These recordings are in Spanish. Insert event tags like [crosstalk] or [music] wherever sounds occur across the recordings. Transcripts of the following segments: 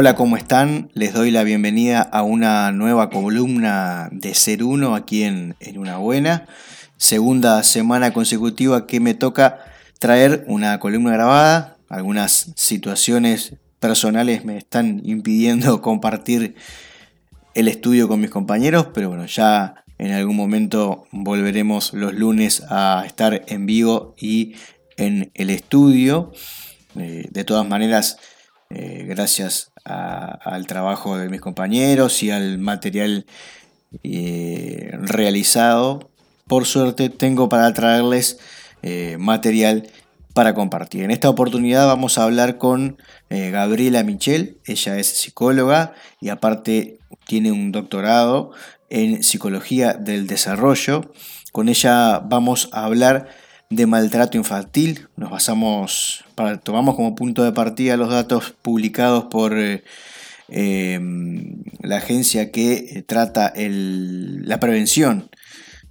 Hola, ¿cómo están? Les doy la bienvenida a una nueva columna de Ser Uno aquí en, en Una Buena. Segunda semana consecutiva que me toca traer una columna grabada. Algunas situaciones personales me están impidiendo [laughs] compartir el estudio con mis compañeros, pero bueno, ya en algún momento volveremos los lunes a estar en vivo y en el estudio. Eh, de todas maneras, eh, gracias al trabajo de mis compañeros y al material eh, realizado. Por suerte tengo para traerles eh, material para compartir. En esta oportunidad vamos a hablar con Gabriela Michel, ella es psicóloga y aparte tiene un doctorado en psicología del desarrollo. Con ella vamos a hablar de maltrato infantil. Nos basamos, para, tomamos como punto de partida los datos publicados por eh, em, la agencia que trata la prevención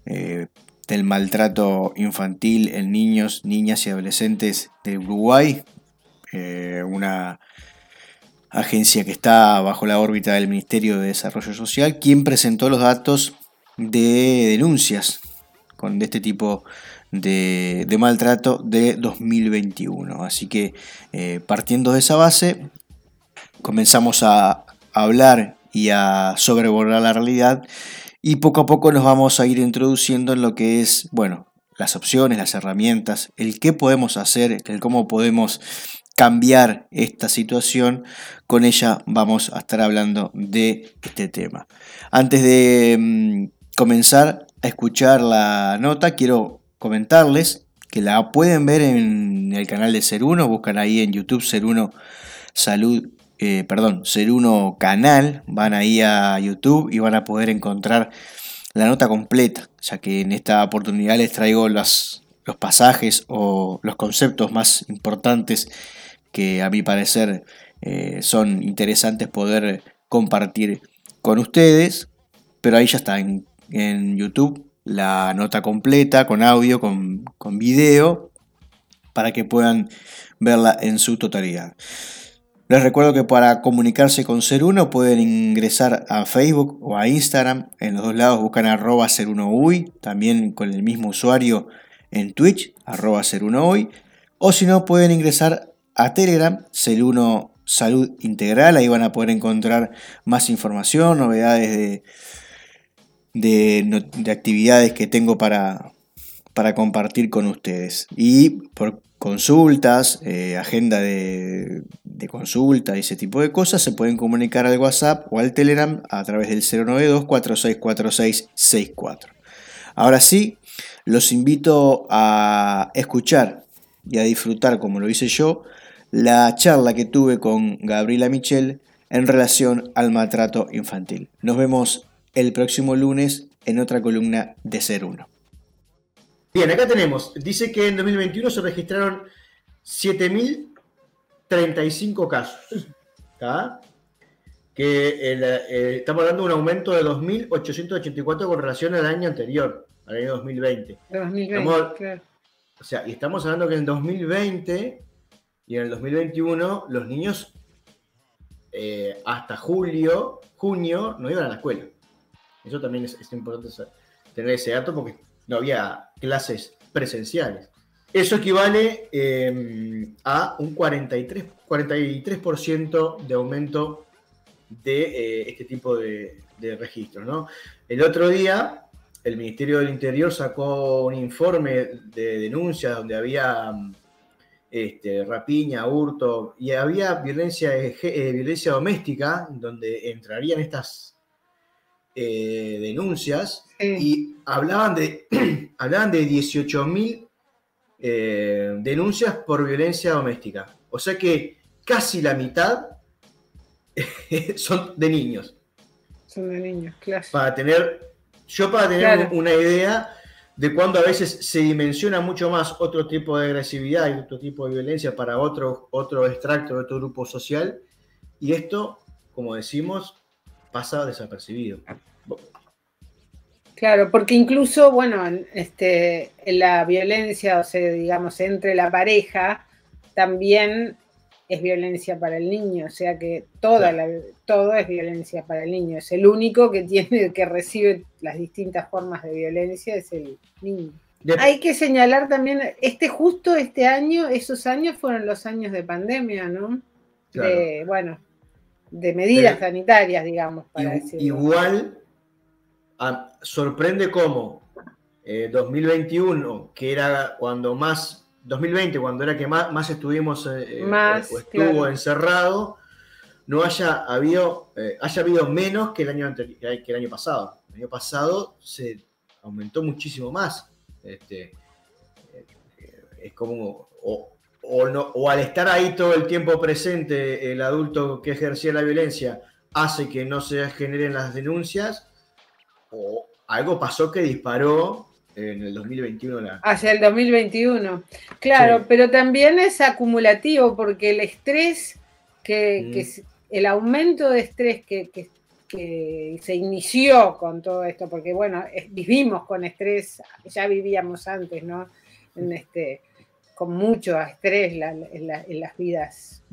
eh, del maltrato infantil en niños, niñas y adolescentes de Uruguay. Eh, una agencia que está bajo la órbita del Ministerio de Desarrollo Social, quien presentó los datos de denuncias con de este tipo de, maltrato de 2021. Así que eh, partiendo de esa base, comenzamos a hablar y a sobrevolar la realidad y poco a poco nos vamos a ir introduciendo en lo que es, bueno, las opciones, las herramientas, el qué podemos hacer, el cómo podemos cambiar esta situación, con ella vamos a estar hablando de este tema. Antes de mm, comenzar a escuchar la nota, quiero comentarles que la pueden ver en el canal de Ser Uno, buscan ahí en YouTube Ser Uno Salud, eh, perdón, Ser Uno Canal, van ahí a YouTube y van a poder encontrar la nota completa, ya que en esta oportunidad les traigo los, los pasajes o los conceptos más importantes que a mi parecer eh, son interesantes poder compartir con ustedes, pero ahí ya está en, en YouTube la nota completa con audio, con, con video, para que puedan verla en su totalidad. Les recuerdo que para comunicarse con Ser Uno pueden ingresar a Facebook o a Instagram. En los dos lados buscan arroba también con el mismo usuario en Twitch, arroba. O si no, pueden ingresar a Telegram, Ser Uno Salud Integral. Ahí van a poder encontrar más información, novedades de, de, actividades que tengo para, para, compartir con ustedes. Y por consultas, eh, agenda de, de, consulta y ese tipo de cosas, se pueden comunicar al WhatsApp o al Telegram a través del 092-464664. Ahora sí, los invito a escuchar y a disfrutar, como lo hice yo, la charla que tuve con Gabriela Michel en relación al maltrato infantil. Nos vemos el próximo lunes en otra columna de Ser Uno. Bien, acá tenemos, dice que en 2021 se registraron 7.035 casos. Que eh, estamos hablando de un aumento de 2.884 con relación al año anterior, al año 2020. 2020 O sea, y estamos hablando que en 2020 y en el 2021 los niños eh, hasta julio, junio, no iban a la escuela. Eso también es, importante tener ese dato porque no había clases presenciales. Eso equivale em, a un 43, 43% de aumento de eh, este tipo de, registros. ¿no? El otro día, el Ministerio del Interior sacó un informe de denuncias donde había este, rapiña, hurto, y había violencia, eh, violencia doméstica, donde entrarían estas eh, denuncias, y hablaban de, [clears throat] hablaban de 18.000 eh, denuncias por violencia doméstica. O sea que casi la mitad [laughs] son de niños. Son de niños, claro. Para tener, yo para tener una idea de cuando a veces se dimensiona mucho más otro tipo de agresividad y otro tipo de violencia para otro, otro extracto de otro grupo social, y esto, como decimos, pasa desapercibido. Claro, porque incluso, bueno, este, la violencia, o sea, digamos, entre la pareja, también es violencia para el niño, o sea que toda la, todo es violencia para el niño. Es el único que tiene, que recibe las distintas formas de violencia, es el niño. Hay que señalar también, este justo este año, esos años fueron los años de pandemia, ¿no? De, bueno, de medidas sanitarias, digamos, para Igual sorprende cómo 2021, eh, que era cuando más 2020, cuando era que más, estuvimos eh, eh, o estuvo encerrado, no haya habido, eh, haya habido menos que el, año que el año pasado. El año pasado se aumentó muchísimo más. Este, es como, o, al estar ahí todo el tiempo presente, el adulto que ejercía la violencia hace que no se generen las denuncias, o algo pasó que disparó en el 2021. Hacia el 2021. Claro, pero también es acumulativo porque el estrés, que, mm. el aumento de estrés que, se inició con todo esto, porque bueno, vivimos con estrés, ya vivíamos antes, ¿no? En este, con mucho estrés en, las vidas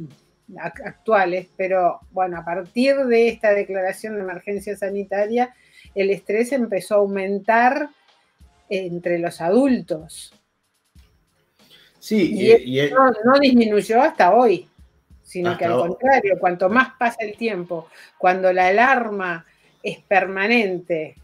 actuales, pero bueno, a partir de esta declaración de emergencia sanitaria, el estrés empezó a aumentar entre los adultos. Sí, y, no, disminuyó hasta hoy, sino que al contrario, cuanto más pasa el tiempo, cuando la alarma es permanente,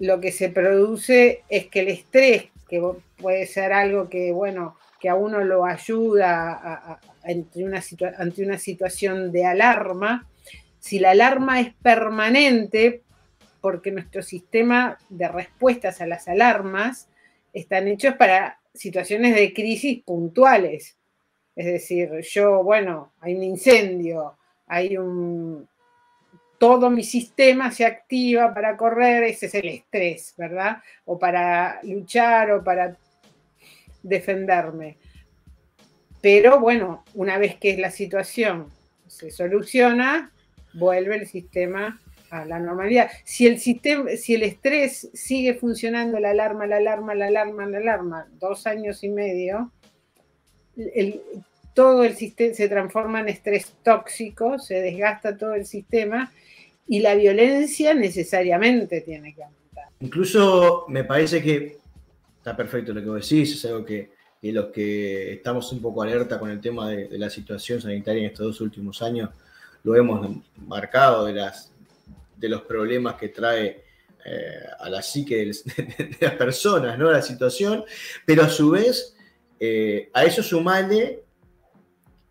lo que se produce es que el estrés, que puede ser algo que, bueno, que a uno lo ayuda ante, una ante una situación de alarma, si la alarma es permanente, porque nuestro sistema de respuestas a las alarmas están hechos para situaciones de crisis puntuales. Es decir, yo, bueno, hay un incendio, hay un... Todo mi sistema se activa para correr, ese es el estrés, ¿verdad? O para luchar o para defenderme. Pero bueno, una vez que la situación se soluciona, vuelve el sistema a la normalidad. Si el sistema, si el estrés sigue funcionando, la alarma, la alarma, la alarma, la alarma, dos años y medio, todo el sistema se transforma en estrés tóxico, se desgasta todo el sistema y la violencia necesariamente tiene que aumentar. Incluso me parece que está perfecto lo que vos decís, es algo que, los que estamos un poco alerta con el tema de, la situación sanitaria en estos dos últimos años, lo hemos marcado de las de los problemas que trae eh, a la psique [laughs] de, las personas, ¿no? La situación, pero a su vez, eh, a eso sumarle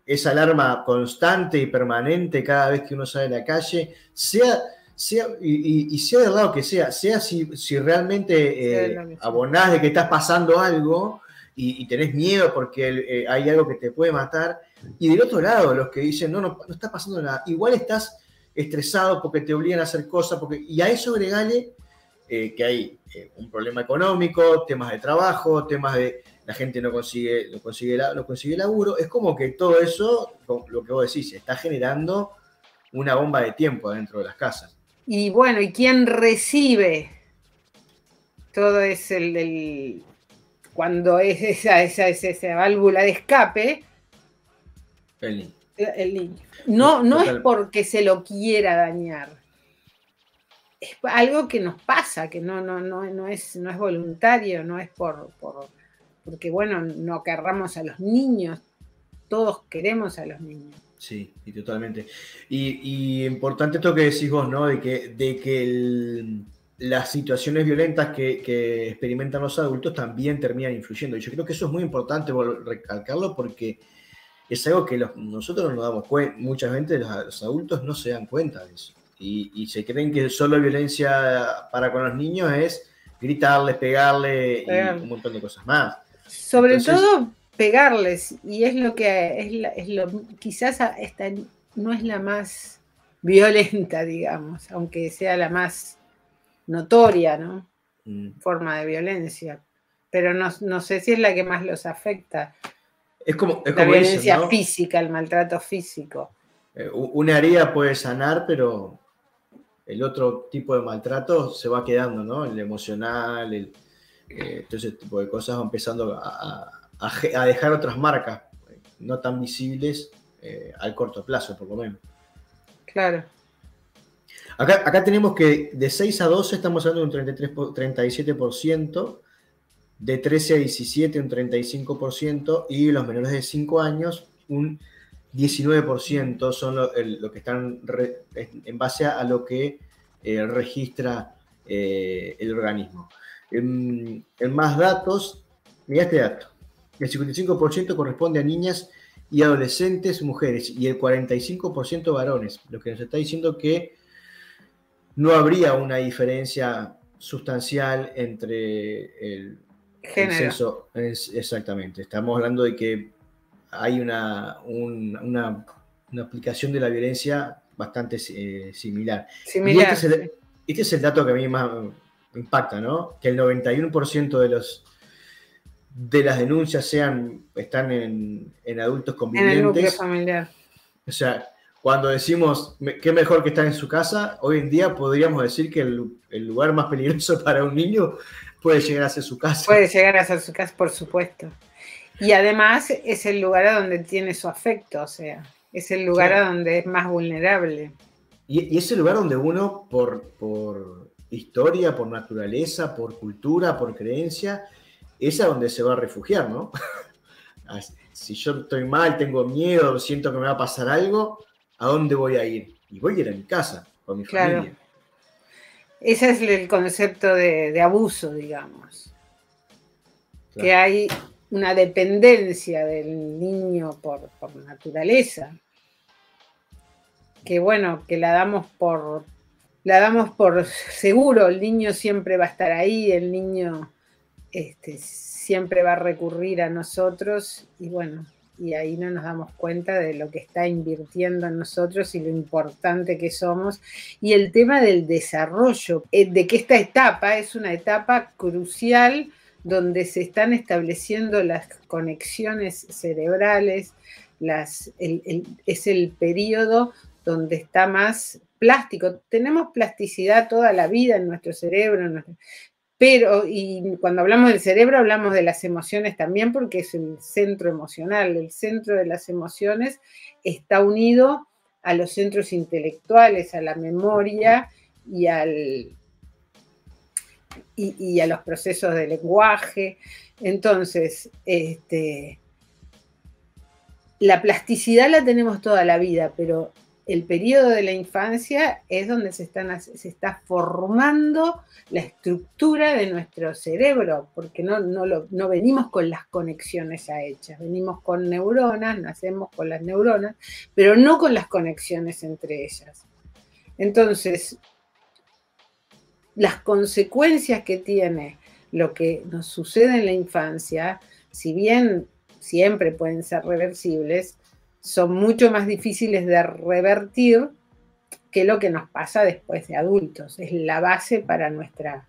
esa alarma constante y permanente cada vez que uno sale a la calle, sea, sea y, sea del lado que sea, sea si, si realmente eh, abonás de que estás pasando algo y, tenés miedo porque hay algo que te puede matar, y del otro lado, los que dicen, no, no, no está pasando nada, igual estás estresado porque te obligan a hacer cosas, porque, y a eso agregale eh, que hay eh, un problema económico, temas de trabajo, temas de la gente no consigue, no consigue, no consigue laburo, es como que todo eso, lo que vos decís, está generando una bomba de tiempo dentro de las casas. Y bueno, ¿y quién recibe todo es el, cuando es esa, esa, esa, válvula de escape? El el niño. No, no es porque se lo quiera dañar. es algo que nos pasa, que no, no, no, no, es, no es voluntario, no es por, por, porque, bueno, no querramos a los niños, todos queremos a los niños. Sí, y totalmente. Y, importante esto que decís vos, ¿no? De que, de que las situaciones violentas que, experimentan los adultos también terminan influyendo. Y yo creo que eso es muy importante recalcarlo porque es algo que nosotros no nos damos cuenta, muchas veces los adultos no se dan cuenta de eso y, se creen que solo violencia para con los niños es gritarles, pegarle y un montón de cosas más. Sobre todo pegarles, y es lo que es, lo, quizás esta no es la más violenta, digamos, aunque sea la más notoria, ¿no? Mm. Forma de violencia. Pero no, sé si es la que más los afecta. Es como, la violencia física, el maltrato físico. Eh, una herida puede sanar, pero el otro tipo de maltrato se va quedando, ¿no? El emocional, el, eh, todo ese tipo de cosas va empezando a, dejar otras marcas no tan visibles eh, al corto plazo, por lo menos. Claro. Acá, acá, tenemos que de 6 a 12 estamos hablando de un 33, 37%, de 13 a 17 un 35% y los menores de 5 años un 19% son lo, que están en base a, lo que eh, registra eh, el organismo. En, más datos, mira este dato. El 55% corresponde a niñas y adolescentes mujeres y el 45% varones, lo que nos está diciendo que no habría una diferencia sustancial entre el, Género. exactamente. Estamos hablando de que hay una, una, aplicación de la violencia bastante eh, similar. similar este, este, es el, dato que a mí más impacta, ¿no? Que el 91% de los de las denuncias sean están en, adultos convivientes. En el núcleo familiar. O sea, cuando decimos qué mejor que estar en su casa, hoy en día podríamos decir que el, el, lugar más peligroso [laughs] para un niño puede llegar a ser su casa. Puede llegar a ser su casa, por supuesto. Y además es el lugar a donde tiene su afecto, o sea, es el lugar a donde es más vulnerable. Y, es el lugar donde uno, por, por historia, por naturaleza, por cultura, por creencia, es a donde se va a refugiar, ¿no? [laughs] si yo estoy mal, tengo miedo, siento que me va a pasar algo, ¿a dónde voy a ir? Y voy a ir a mi casa, con mi familia. Ese es el concepto de, abuso, digamos. Que hay una dependencia del niño por, naturaleza, que bueno, que la damos por, la damos por seguro, el niño siempre va a estar ahí, el niño este, siempre va a recurrir a nosotros y bueno, y ahí no nos damos cuenta de lo que está invirtiendo en nosotros y lo importante que somos. Y el tema del desarrollo, eh, de que esta etapa es una etapa crucial donde se están estableciendo las conexiones cerebrales, las, es el periodo donde está más plástico. Tenemos plasticidad toda la vida en nuestro cerebro, pero, y cuando hablamos del cerebro hablamos de las emociones también porque es el centro emocional, el centro de las emociones está unido a los centros intelectuales, a la memoria y al, y, a los procesos de lenguaje. Entonces, este, la plasticidad la tenemos toda la vida, pero el periodo de la infancia es donde se, está formando la estructura de nuestro cerebro, porque no, no, no venimos con las conexiones ya hechas, venimos con neuronas, nacemos con las neuronas, pero no con las conexiones entre ellas. Entonces, las consecuencias que tiene lo que nos sucede en la infancia, si bien siempre pueden ser reversibles, son mucho más difíciles de revertir que lo que nos pasa después de adultos. Es la base para nuestra,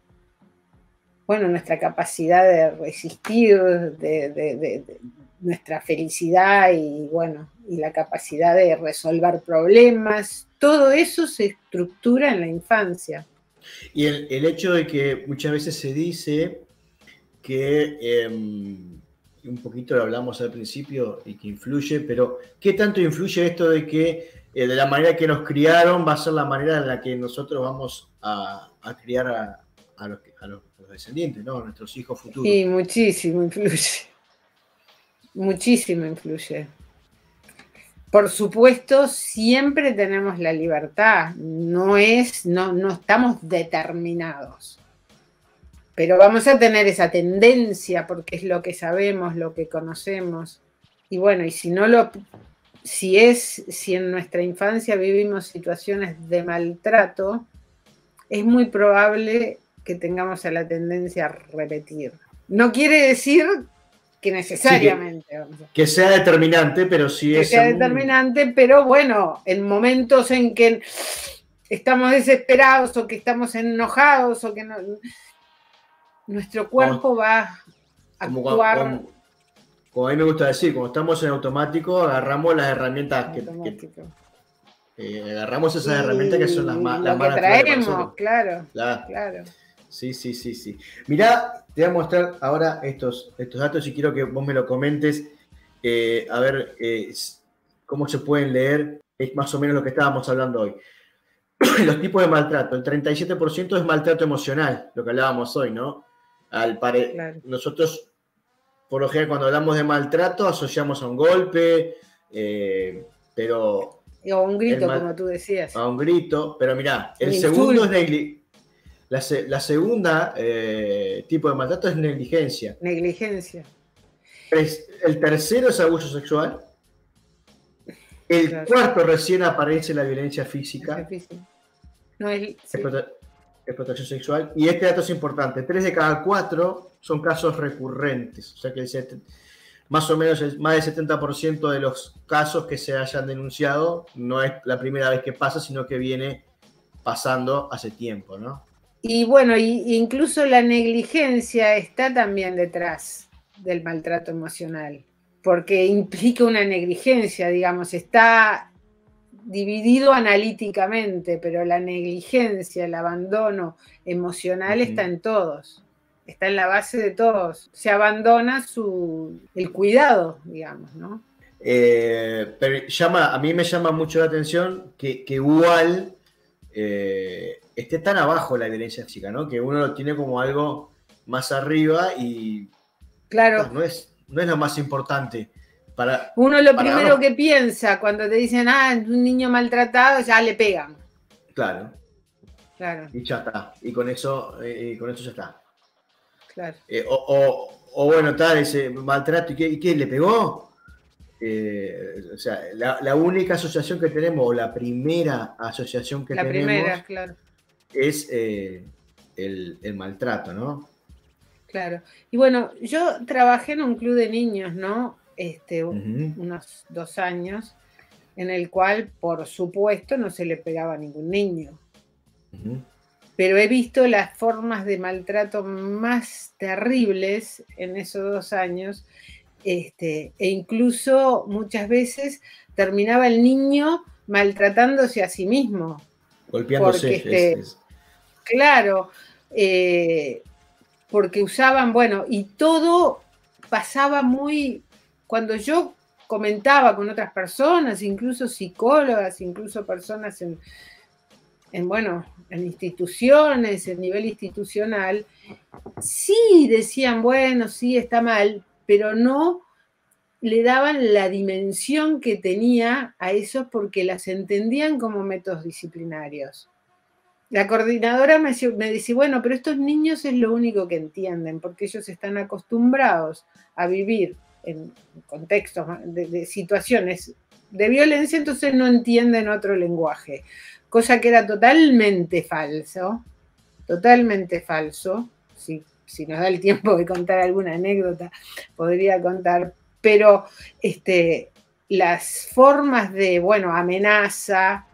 bueno, nuestra capacidad de resistir, de, nuestra felicidad y bueno, y la capacidad de resolver problemas. Todo eso se estructura en la infancia. Y el, hecho de que muchas veces se dice que, em, un poquito lo hablamos al principio y que influye, pero ¿qué tanto influye esto de que eh, de la manera que nos criaron va a ser la manera en la que nosotros vamos a, criar a, los, descendientes, ¿no? A nuestros hijos futuros. Sí, muchísimo influye. Muchísimo influye. Por supuesto, siempre tenemos la libertad, no es, no, no estamos determinados. Pero vamos a tener esa tendencia porque es lo que sabemos, lo que conocemos. Y bueno, y si no lo si es si en nuestra infancia vivimos situaciones de maltrato, es muy probable que tengamos la tendencia a repetir. No quiere decir que necesariamente. que, sea determinante, pero sí que es. sea determinante, pero bueno, en momentos en que estamos desesperados o que estamos enojados o que no, nuestro cuerpo va a actuar. Como, a mí me gusta decir, cuando estamos en automático, agarramos las herramientas que, eh, agarramos esas herramientas que son las más. Las que traemos, claro, claro. Sí, sí, sí, sí. Mirá, te voy a mostrar ahora estos, estos datos y quiero que vos me lo comentes. Eh, a ver eh, cómo se pueden leer. Es más o menos lo que estábamos hablando hoy. [clears throat] Los tipos de maltrato. El 37% es maltrato emocional, lo que hablábamos hoy, ¿no? Al pare... Nosotros, por lo general, cuando hablamos de maltrato, asociamos a un golpe, eh, pero... O a un grito, como tú decías. A un grito, pero mirá, el segundo es negligencia la, segunda eh, tipo de maltrato es negligencia. Negligencia. el tercero es abuso sexual. El cuarto recién aparece la violencia física. No es, Explotación sexual. Y este dato es importante. Tres de cada cuatro son casos recurrentes. O sea que más o menos más del 70% de los casos que se hayan denunciado no es la primera vez que pasa, sino que viene pasando hace tiempo, ¿no? Y bueno, incluso la negligencia está también detrás del maltrato emocional, porque implica una negligencia, digamos, está dividido analíticamente, pero la negligencia, el abandono emocional está en todos, está en la base de todos. Se abandona su, el cuidado, digamos, ¿no? Eh, pero llama, a mí me llama mucho la atención que, igual eh, esté tan abajo la violencia física, ¿no? Que uno lo tiene como algo más arriba y claro. no, es, no es lo más importante. Para, uno lo primero que piensa cuando te dicen, ah, un niño maltratado, ya le pegan. Claro. Claro. Y ya está. Y con eso, eh, con eso ya está. Claro. Eh, o, bueno, tal, ese maltrato, ¿y qué, le pegó? Eh, o sea, la, única asociación que tenemos, o la primera asociación que tenemos. La primera, claro es eh, el, maltrato, ¿no? Claro. Y bueno, yo trabajé en un club de niños, ¿no? Este, unos dos años, en el cual, por supuesto, no se le pegaba a ningún niño. Pero he visto las formas de maltrato más terribles en esos dos años, este, e incluso muchas veces terminaba el niño maltratándose a sí mismo. Golpeándose. Este, Claro, eh, porque usaban, bueno, y todo pasaba muy, cuando yo comentaba con otras personas, incluso psicólogas, incluso personas en, en bueno, en instituciones, en nivel institucional, sí decían, bueno, sí está mal, pero no le daban la dimensión que tenía a eso porque las entendían como métodos disciplinarios. La coordinadora me, dice, bueno, pero estos niños es lo único que entienden, porque ellos están acostumbrados a vivir en contextos de, situaciones de violencia, entonces no entienden otro lenguaje, cosa que era totalmente falso, totalmente falso. Si, si nos da el tiempo de contar alguna anécdota, podría contar, pero este, las formas de, bueno, amenaza,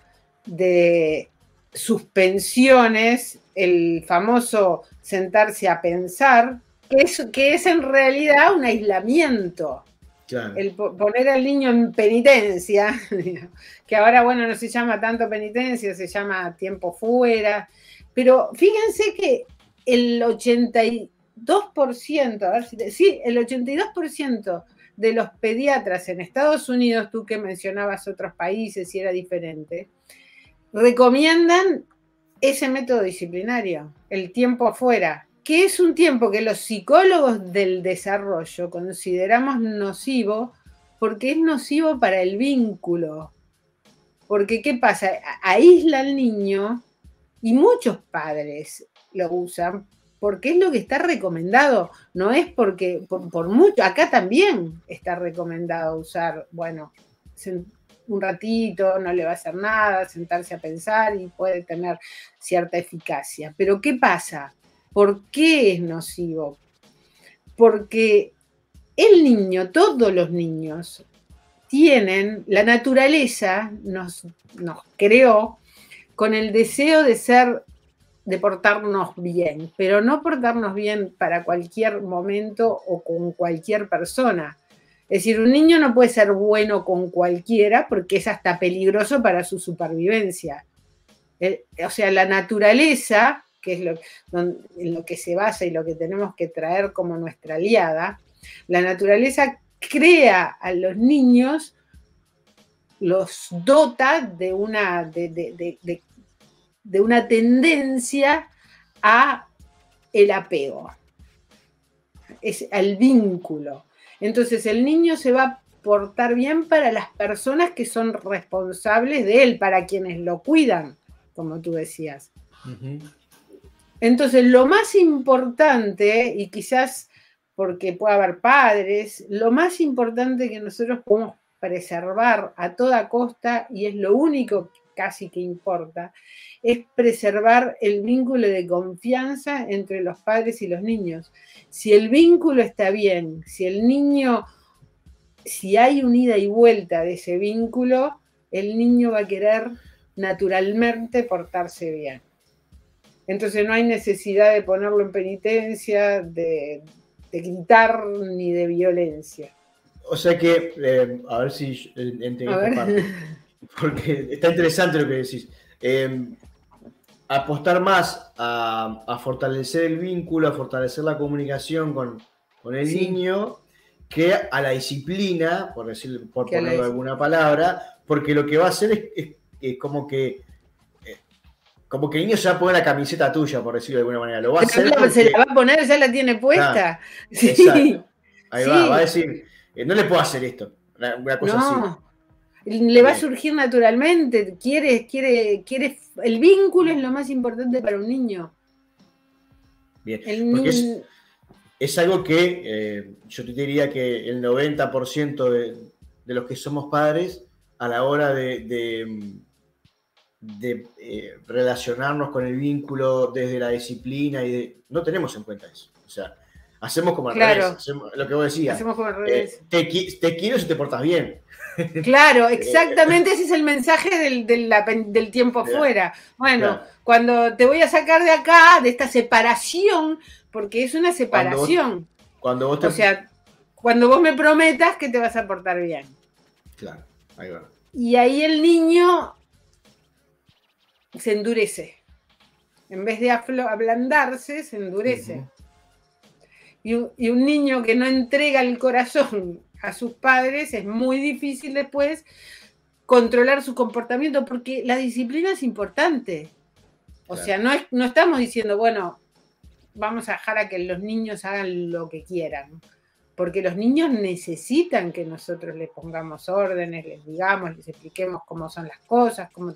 de suspensiones, el famoso sentarse a pensar, que es, que es en realidad un aislamiento. El poner al niño en penitencia, [laughs] que ahora, bueno, no se llama tanto penitencia, se llama tiempo fuera, pero fíjense que el 82%, a ver si, sí, el 82% de los pediatras en Estados Unidos, tú que mencionabas otros países y era diferente, recomiendan ese método disciplinario, el tiempo afuera, que es un tiempo que los psicólogos del desarrollo consideramos nocivo porque es nocivo para el vínculo. Porque, ¿qué pasa? Aísla al niño y muchos padres lo usan porque es lo que está recomendado, no es porque, por, mucho, acá también está recomendado usar, bueno, un ratito, no le va a hacer nada, sentarse a pensar y puede tener cierta eficacia. Pero ¿qué pasa? ¿Por qué es nocivo? Porque el niño, todos los niños, tienen, la naturaleza nos, nos creó con el deseo de ser de portarnos bien, pero no portarnos bien para cualquier momento o con cualquier persona. Es decir, un niño no puede ser bueno con cualquiera porque es hasta peligroso para su supervivencia. Eh, o sea, la naturaleza, que es lo, en lo que se basa y lo que tenemos que traer como nuestra aliada, la naturaleza crea a los niños, los dota de una, de, de una tendencia a el apego, es al vínculo. Entonces el niño se va a portar bien para las personas que son responsables de él, para quienes lo cuidan, como tú decías. Entonces lo más importante, y quizás porque puede haber padres, lo más importante que nosotros podemos preservar a toda costa, y es lo único casi que importa, es preservar el vínculo de confianza entre los padres y los niños. Si el vínculo está bien, si el niño, si hay unida y vuelta de ese vínculo, el niño va a querer naturalmente portarse bien. Entonces no hay necesidad de ponerlo en penitencia, de, gritar ni de violencia. O sea que, eh, a ver si entiendo esta parte, [laughs] porque está interesante lo que decís. Eh, apostar más a, fortalecer el vínculo, a fortalecer la comunicación con, el niño, que a la disciplina, por decir, por ponerlo alguna palabra, porque lo que va a hacer es, como que eh, como que el niño se va a poner la camiseta tuya, por decirlo de alguna manera. Lo va a hacer Se la va a poner, ya la tiene puesta. [laughs] sí. Ahí va, va a decir, eh, no le puedo hacer esto. Una cosa así le va a surgir naturalmente, quiere, quiere, quiere, el vínculo es lo más importante para un niño. Bien, es, algo que eh, yo te diría que el 90% de, los que somos padres, a la hora de, de, eh, relacionarnos con el vínculo desde la disciplina y no tenemos en cuenta eso. O sea, hacemos como al revés, lo que vos decías. Hacemos como al eh, revés. te, te quiero si te portas bien. [laughs] Claro, exactamente ese es el mensaje del, tiempo afuera. Bueno, cuando te voy a sacar de acá, de esta separación, porque es una separación. Cuando vos, O sea, cuando vos me prometas que te vas a portar bien. Claro, ahí va. Y ahí el niño se endurece. En vez de ablandarse, se endurece. y un niño que no entrega el corazón a sus padres, es muy difícil después controlar su comportamiento porque la disciplina es importante. O sea, no, es, no estamos diciendo, bueno, vamos a dejar a que los niños hagan lo que quieran, porque los niños necesitan que nosotros les pongamos órdenes, les digamos, les expliquemos cómo son las cosas, cómo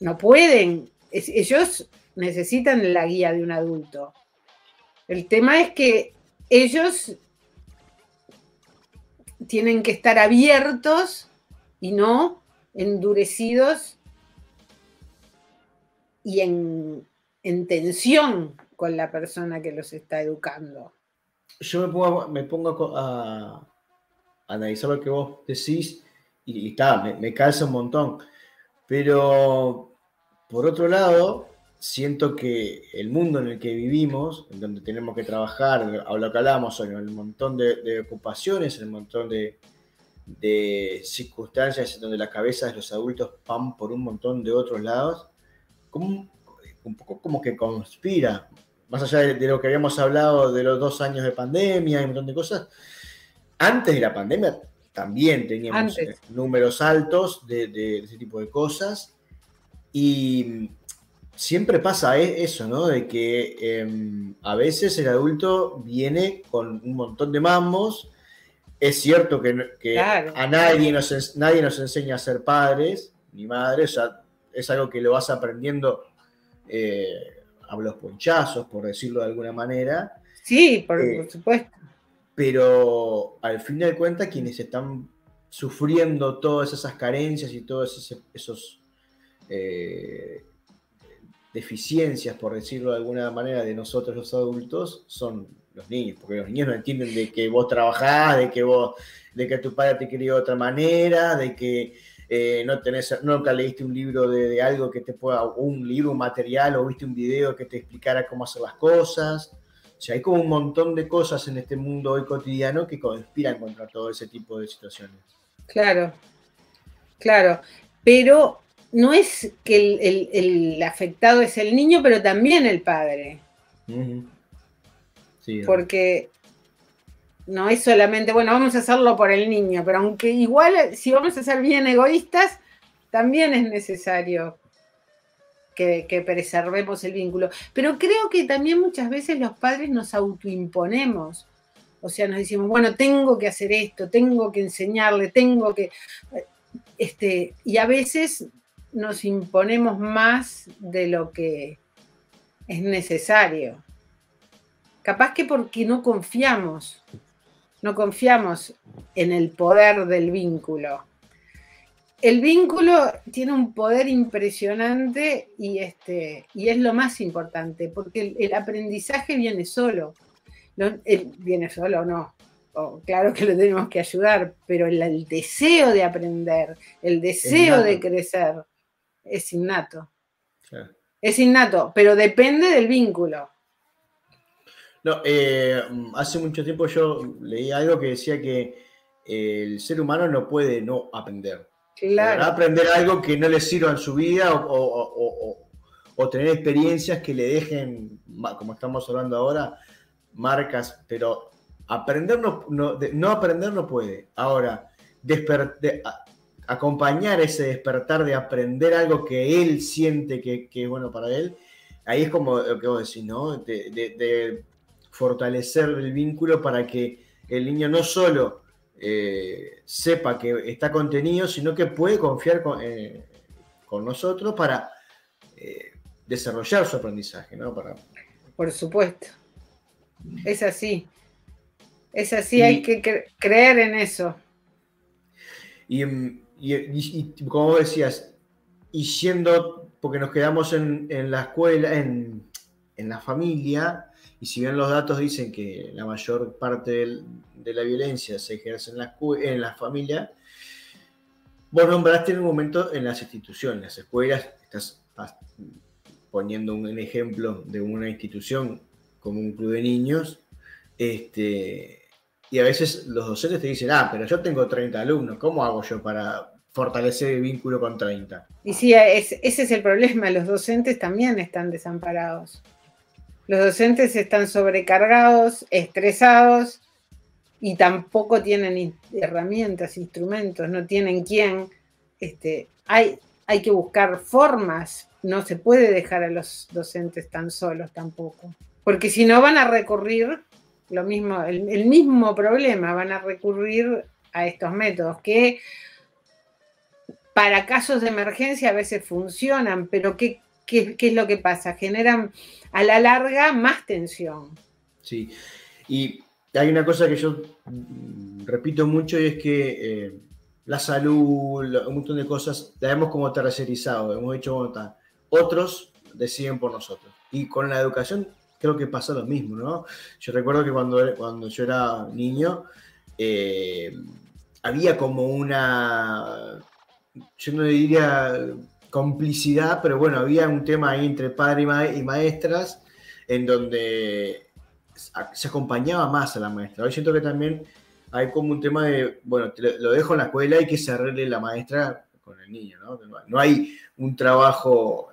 no pueden, ellos necesitan la guía de un adulto. El tema es que ellos tienen que estar abiertos y no endurecidos y en, tensión con la persona que los está educando. Yo me pongo, a, analizar lo que vos decís y, está, me, me calza un montón. Pero por otro lado, siento que el mundo en el que vivimos, en donde tenemos que trabajar, a lo que hablamos el montón de, ocupaciones, el montón de, circunstancias en donde las cabezas de los adultos van por un montón de otros lados, como, un poco como que conspira, más allá de, lo que habíamos hablado de los dos años de pandemia y un montón de cosas, antes de la pandemia también teníamos números altos de, ese tipo de cosas. Y siempre pasa e, eso, ¿no? De que em, a veces el adulto viene con un montón de mamos. Es cierto que, a nadie nos, nadie nos enseña a ser padres ni madres, o sea, es algo que lo vas aprendiendo eh, a los ponchazos, por decirlo de alguna manera. Sí, por, eh, supuesto. Pero al fin de cuentas, quienes están sufriendo todas esas carencias y todas esos eh, deficiencias, por decirlo de alguna manera, de nosotros los adultos, son los niños, porque los niños no entienden de que vos trabajás, de que vos, de que tu padre te quería de otra manera, de que eh, no tenés, nunca leíste un libro de, algo que te pueda, un libro, un material, o viste un video que te explicara cómo hacer las cosas. O sea, hay como un montón de cosas en este mundo hoy cotidiano que conspiran contra todo ese tipo de situaciones. Claro, claro. Pero no es que el, afectado es el niño, pero también el padre. Porque no es solamente, bueno, vamos a hacerlo por el niño, pero aunque igual si vamos a ser bien egoístas, también es necesario que, preservemos el vínculo. Pero creo que también muchas veces los padres nos autoimponemos. O sea, nos decimos, bueno, tengo que hacer esto, tengo que enseñarle, tengo que... Este, y a veces nos imponemos más de lo que es necesario. Capaz que porque no confiamos, no confiamos en el poder del vínculo. El vínculo tiene un poder impresionante y, este, y es lo más importante, porque el, aprendizaje viene solo. viene solo o no, claro que lo tenemos que ayudar, pero el deseo de aprender, el deseo de crecer, es innato. Es innato, pero depende del vínculo. No, eh, hace mucho tiempo yo leí algo que decía que el ser humano no puede no aprender. Aprender algo que no le sirva en su vida o, tener experiencias que le dejen, como estamos hablando ahora, marcas, pero aprender no, no, aprender no puede. Ahora, despertar acompañar ese despertar de aprender algo que él siente que, es bueno para él, ahí es como lo que vos decís, ¿no? De, fortalecer el vínculo para que el niño no solo eh, sepa que está contenido, sino que puede confiar con, eh, nosotros para eh, desarrollar su aprendizaje, ¿no? Para... Por supuesto. Es así. Es así, hay que creer en eso. Y, mm, y, como decías, y siendo, porque nos quedamos en, la escuela, en, la familia, y si bien los datos dicen que la mayor parte de la violencia se ejerce en la, en la familia, vos nombraste en un momento en las instituciones, las escuelas, estás poniendo un ejemplo de una institución como un club de niños, este, y a veces los docentes te dicen, ah, pero yo tengo 30 alumnos, ¿cómo hago yo para fortalecer el vínculo con 30? Y sí, ese es el problema, los docentes también están desamparados. Los docentes están sobrecargados, estresados y tampoco tienen herramientas, instrumentos, no tienen quién. Este, hay, hay que buscar formas, no se puede dejar a los docentes tan solos tampoco, porque si no van a recurrir lo mismo, el, mismo problema, van a recurrir a estos métodos que para casos de emergencia a veces funcionan, pero ¿qué, es lo que pasa? Generan a la larga más tensión. Sí, y hay una cosa que yo repito mucho y es que eh, la salud, un montón de cosas, la hemos como tercerizado, hemos dicho, otros deciden por nosotros. Y con la educación creo que pasa lo mismo, ¿no? Yo recuerdo que cuando, cuando yo era niño, eh, había como una, yo no diría complicidad, pero bueno, había un tema ahí entre padre y, maestras en donde se acompañaba más a la maestra. Hoy siento que también hay como un tema de, bueno, lo dejo en la escuela y que se arregle la maestra con el niño, ¿no? No hay un trabajo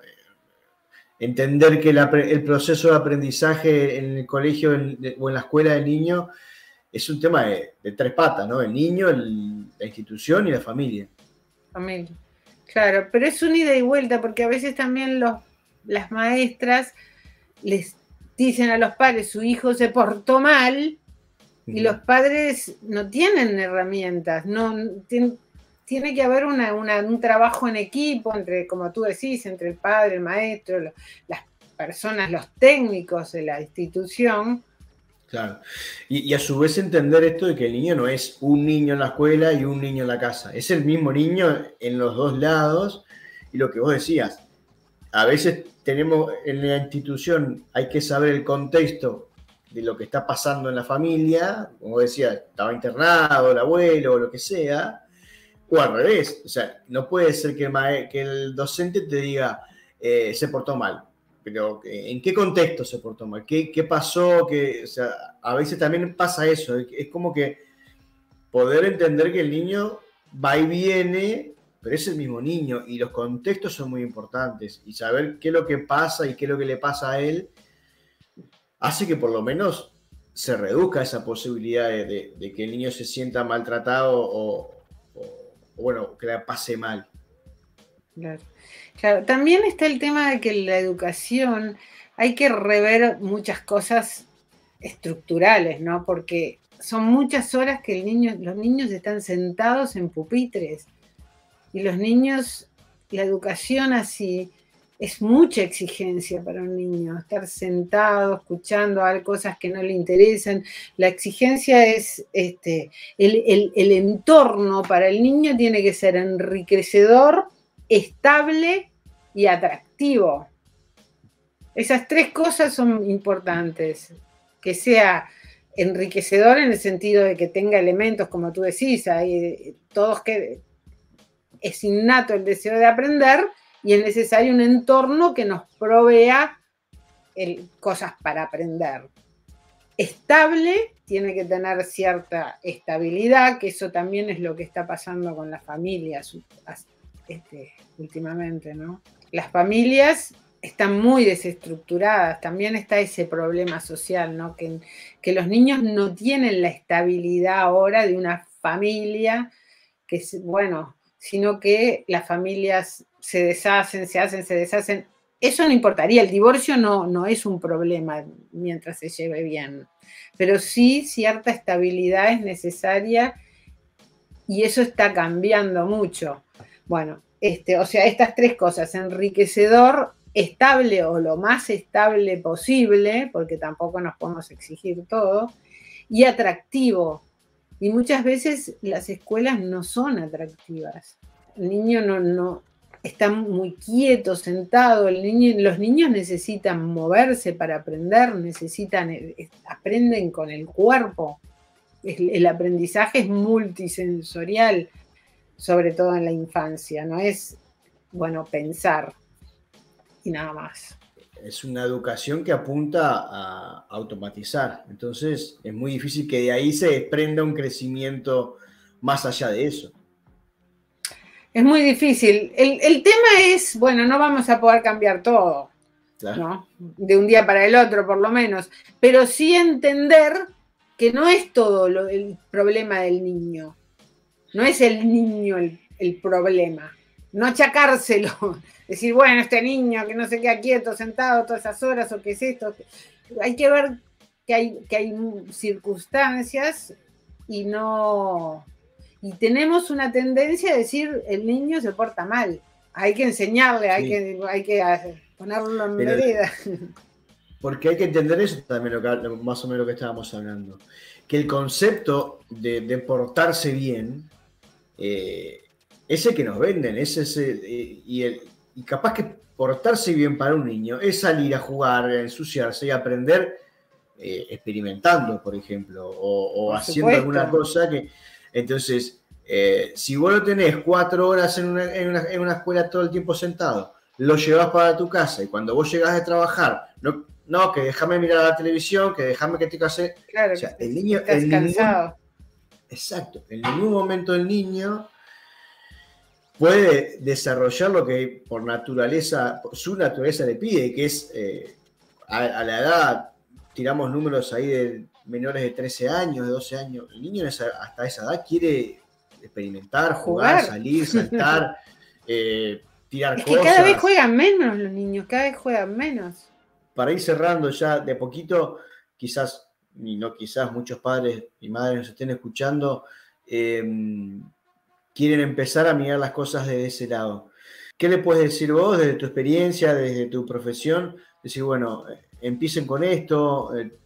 entender que el proceso de aprendizaje en el colegio o en la escuela del niño es un tema de, tres patas, ¿no? El niño, la institución y la familia. Familia. Claro, pero es un ida y vuelta, porque a veces también los, las maestras les dicen a los padres, su hijo se portó mal, y los padres no tienen herramientas, no tiene, que haber un trabajo en equipo entre, como tú decís, entre el padre, el maestro, las personas, los técnicos de la institución. Claro. Y, a su vez entender esto de que el niño no es un niño en la escuela y un niño en la casa. Es el mismo niño en los dos lados. Y lo que vos decías, a veces tenemos en la institución, hay que saber el contexto de lo que está pasando en la familia, como decía, estaba internado el abuelo o lo que sea, o al revés, o sea, no puede ser que el, que el docente te diga, eh, se portó mal, pero eh, ¿en qué contexto se portó mal? ¿Qué, qué pasó? Que, o sea, a veces también pasa eso, es como que poder entender que el niño va y viene, pero es el mismo niño y los contextos son muy importantes y saber qué es lo que pasa y qué es lo que le pasa a él hace que por lo menos se reduzca esa posibilidad de, que el niño se sienta maltratado o, bueno, que la pase mal. Claro. también está el tema de que la educación hay que rever muchas cosas estructurales, ¿no? Porque son muchas horas que el los niños están sentados en pupitres y los niños, la educación así, es mucha exigencia para un niño, estar sentado, escuchando cosas que no le interesan. La exigencia es este, el, entorno para el niño tiene que ser enriquecedor, estable y atractivo. Esas tres cosas son importantes. Que sea enriquecedor en el sentido de que tenga elementos, como tú decís, hay todos que es innato el deseo de aprender, y es necesario un entorno que nos provea cosas para aprender. Estable, tiene que tener cierta estabilidad, que eso también es lo que está pasando con las familias este, últimamente, ¿no? Las familias están muy desestructuradas, también está ese problema social, ¿no? Que, los niños no tienen la estabilidad ahora de una familia, que es, bueno, sino que las familias se deshacen, se hacen, se deshacen. Eso no importaría, el divorcio no, no es un problema mientras se lleve bien, pero sí cierta estabilidad es necesaria y eso está cambiando mucho. Bueno, este, o sea, estas tres cosas, enriquecedor, estable o lo más estable posible, porque tampoco nos podemos exigir todo, y atractivo. Y muchas veces las escuelas no son atractivas. El niño no, no, está muy quieto, sentado. Los niños necesitan moverse para aprender, necesitan, eh, aprenden con el cuerpo. El, aprendizaje es multisensorial, sobre todo en la infancia, no es, bueno, pensar y nada más. Es una educación que apunta a automatizar, entonces es muy difícil que de ahí se desprenda un crecimiento más allá de eso. Es muy difícil. El, tema es, bueno, no vamos a poder cambiar todo, ¿no? De un día para el otro, por lo menos, pero sí entender que no es todo el problema del niño. No es el niño el, problema. No achacárselo. [laughs] Decir, bueno, este niño que no se queda quieto, sentado todas esas horas, o qué es esto. Hay que ver que hay, que hay circunstancias y no, y tenemos una tendencia a decir el niño se porta mal. Hay que enseñarle, hay que, hay que ponerlo en medida. Porque hay que entender eso también, más o menos lo que estábamos hablando. Que el concepto de, portarse bien eh, es el que nos venden, es ese, eh, y, el, y capaz que portarse bien para un niño es salir a jugar, ensuciarse y aprender eh, experimentando, por ejemplo, o haciendo alguna cosa que entonces, si vos lo tenés cuatro horas en una, escuela todo el tiempo sentado, lo llevas para tu casa y cuando vos llegás de trabajar, no, no que déjame mirar la televisión, que déjame que te case. Claro, o sea, el niño. Estás cansado. Exacto. En ningún momento el niño puede desarrollar lo que por naturaleza, su naturaleza le pide, que es eh, a, la edad, tiramos números ahí de menores de 13 años, de 12 años. El niño hasta esa edad quiere experimentar, jugar, salir, [laughs] saltar, eh, tirar es que cada vez juegan menos los niños, cada vez juegan menos. Para ir cerrando ya de poquito, quizás, y no quizás, muchos padres y madres nos estén escuchando, em, quieren empezar a mirar las cosas de ese lado. ¿Qué le puedes decir vos desde tu experiencia, desde tu profesión? Decir, bueno, empiecen con esto, eh,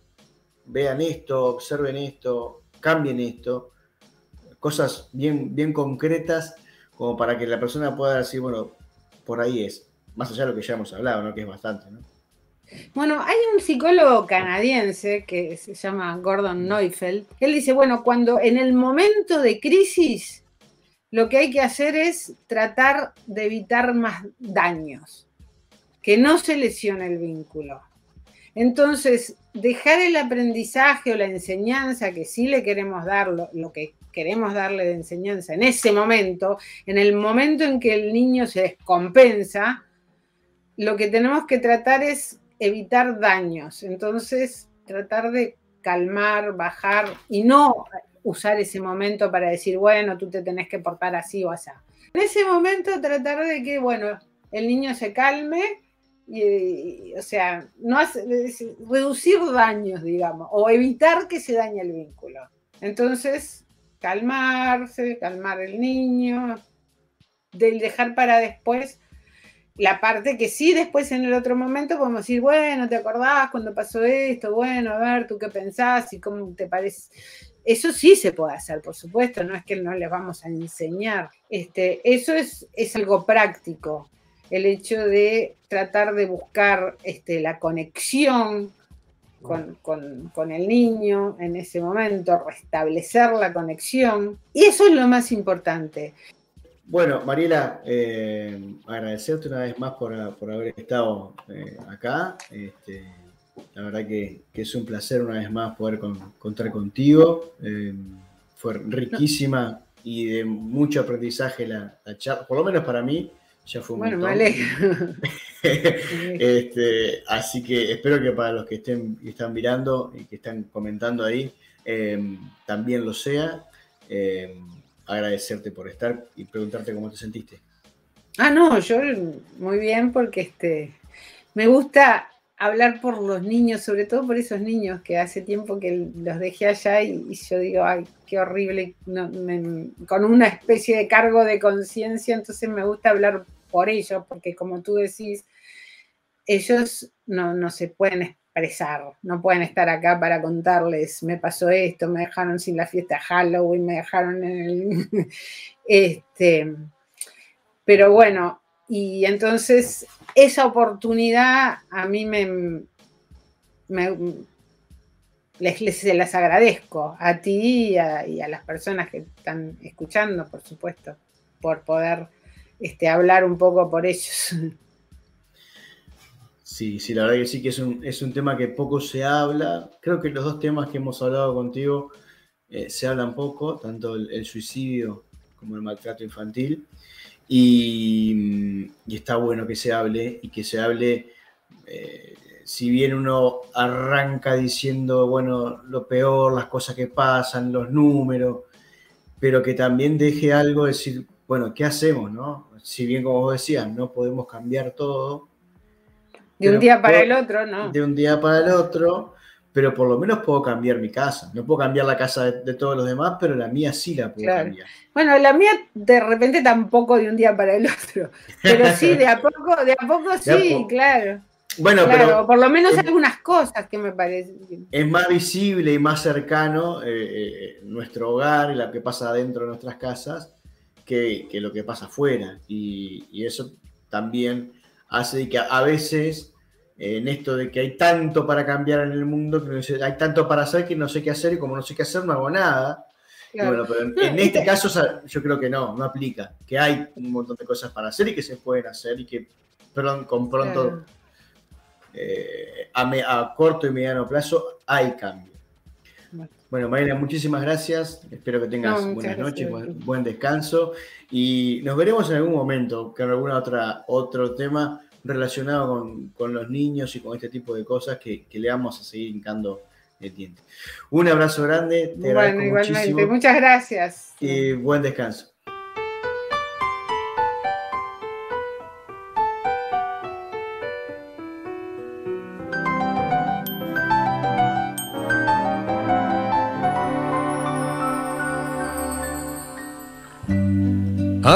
vean esto, observen esto, cambien esto, cosas bien, bien concretas como para que la persona pueda decir, bueno, por ahí es, más allá de lo que ya hemos hablado, ¿no? que es bastante. ¿no? Bueno, hay un psicólogo canadiense que se llama Gordon Neufeld. Él dice, bueno, cuando en el momento de crisis lo que hay que hacer es tratar de evitar más daños, que no se lesione el vínculo. Entonces, dejar el aprendizaje o la enseñanza que sí le queremos dar, lo, que queremos darle de enseñanza en ese momento, en el momento en que el niño se descompensa, lo que tenemos que tratar es evitar daños. Entonces, tratar de calmar, bajar y no usar ese momento para decir, bueno, tú te tenés que portar así o así. En ese momento tratar de que, bueno, el niño se calme, y, o sea, no reducir daños, digamos, o evitar que se dañe el vínculo. Entonces, calmarse, calmar el niño, del dejar para después la parte que sí, después en el otro momento podemos decir, bueno, ¿te acordás cuando pasó esto? Bueno, a ver, ¿tú qué pensás y cómo te parece? Eso sí se puede hacer, por supuesto, no es que no les vamos a enseñar. Este, eso es, es algo práctico, el hecho de tratar de buscar este, la conexión con, con, el niño en ese momento, restablecer la conexión. Y eso es lo más importante. Bueno, Mariela, eh, agradecerte una vez más por, haber estado eh, acá. Este, la verdad que, es un placer una vez más poder contar contigo. Eh, fue riquísima y de mucho aprendizaje la, charla, por lo menos para mí, ya fue un Bueno, vale. [laughs] este, así que espero que para los que estén están mirando y que están comentando ahí, también lo sea. Agradecerte por estar y preguntarte cómo te sentiste. Ah, no, yo muy bien porque este, me gusta hablar por los niños, sobre todo por esos niños que hace tiempo que los dejé allá y, yo digo, ay, qué horrible, con una especie de cargo de conciencia, entonces me gusta hablar por ellos, porque como tú decís, ellos no, no se pueden no pueden estar acá para contarles, me pasó esto, me dejaron sin la fiesta Halloween, me dejaron en el... [laughs] este, pero bueno, y entonces esa oportunidad a mí me, les, se las agradezco a ti y a, las personas que están escuchando, por supuesto, por poder este, hablar un poco por ellos. [laughs] Sí, sí, la verdad que sí que es un, es un tema que poco se habla. Creo que los dos temas que hemos hablado contigo eh, se hablan poco, tanto el, suicidio como el maltrato infantil. Y, está bueno que se hable y que se hable, eh, si bien uno arranca diciendo, bueno, lo peor, las cosas que pasan, los números, pero que también deje algo, decir, bueno, ¿qué hacemos? No? Si bien, como vos decías, no podemos cambiar todo. De un día para el otro, ¿no? De un día para el otro, pero por lo menos puedo cambiar mi casa. No puedo cambiar la casa de, todos los demás, pero la mía sí la puedo cambiar. Bueno, la mía de repente tampoco de un día para el otro, pero sí, de a poco, de a poco [laughs] sí, claro. Bueno, pero por lo menos algunas cosas que me parecen. Es más visible y más cercano eh, eh, nuestro hogar y lo que pasa dentro de nuestras casas que, lo que pasa afuera. Y, y, eso también hace que a veces en esto de que hay tanto para cambiar en el mundo, que hay tanto para hacer que no sé qué hacer y como no sé qué hacer no hago nada. Bueno, pero en, [laughs] este caso yo creo que no, no aplica, que hay un montón de cosas para hacer y que se pueden hacer y que con pronto, eh, a, corto y mediano plazo, hay cambio. Bueno, Mariela, muchísimas gracias. Espero que tengas buenas noches, buen, descanso. Y nos veremos en algún momento con algún otra, otro tema relacionado con, los niños y con este tipo de cosas que, le vamos a seguir hincando el diente. Un abrazo grande. Te bueno, igualmente. Muchas gracias. Y buen descanso.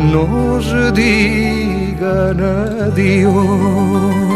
nos digan adiós.